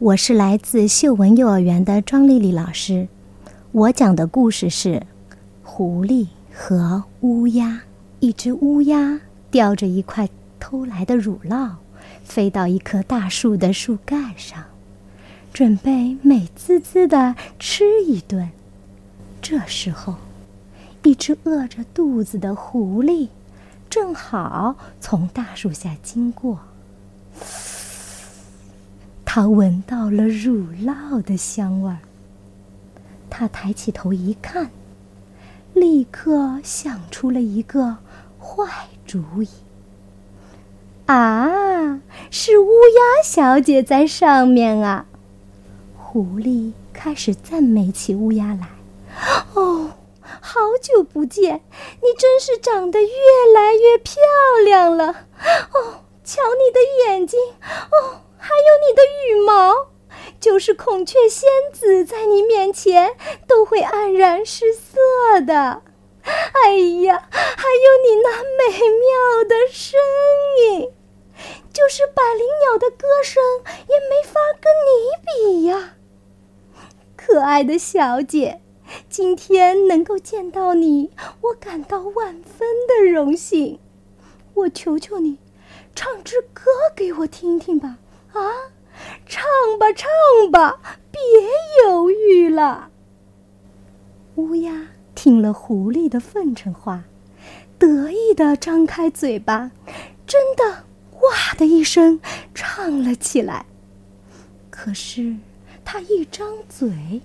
我是来自秀文幼儿园的庄丽丽老师，我讲的故事是《狐狸和乌鸦》。一只乌鸦叼着一块偷来的乳酪，飞到一棵大树的树干上，准备美滋滋的吃一顿。这时候，一只饿着肚子的狐狸正好从大树下经过。他闻到了乳酪的香味儿。他抬起头一看，立刻想出了一个坏主意。啊，是乌鸦小姐在上面啊！狐狸开始赞美起乌鸦来。哦，好久不见，你真是长得越来越漂亮了。哦，瞧你的眼睛，哦。还有你的羽毛，就是孔雀仙子在你面前都会黯然失色的。哎呀，还有你那美妙的声音，就是百灵鸟的歌声也没法跟你比呀。可爱的小姐，今天能够见到你，我感到万分的荣幸。我求求你，唱支歌给我听听吧。啊，唱吧，唱吧，别犹豫了。乌鸦听了狐狸的奉承话，得意的张开嘴巴，真的“哇”的一声唱了起来。可是他一张嘴，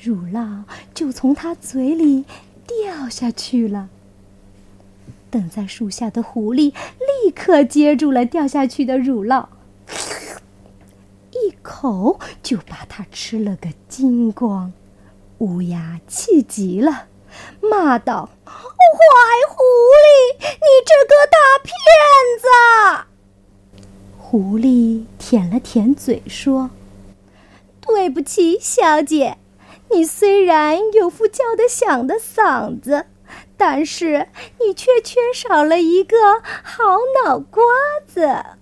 乳酪就从他嘴里掉下去了。等在树下的狐狸立刻接住了掉下去的乳酪。口就把它吃了个精光，乌鸦气极了，骂道：“坏狐狸，你这个大骗子！”狐狸舔了舔嘴说：“对不起，小姐，你虽然有副叫得响的嗓子，但是你却缺少了一个好脑瓜子。”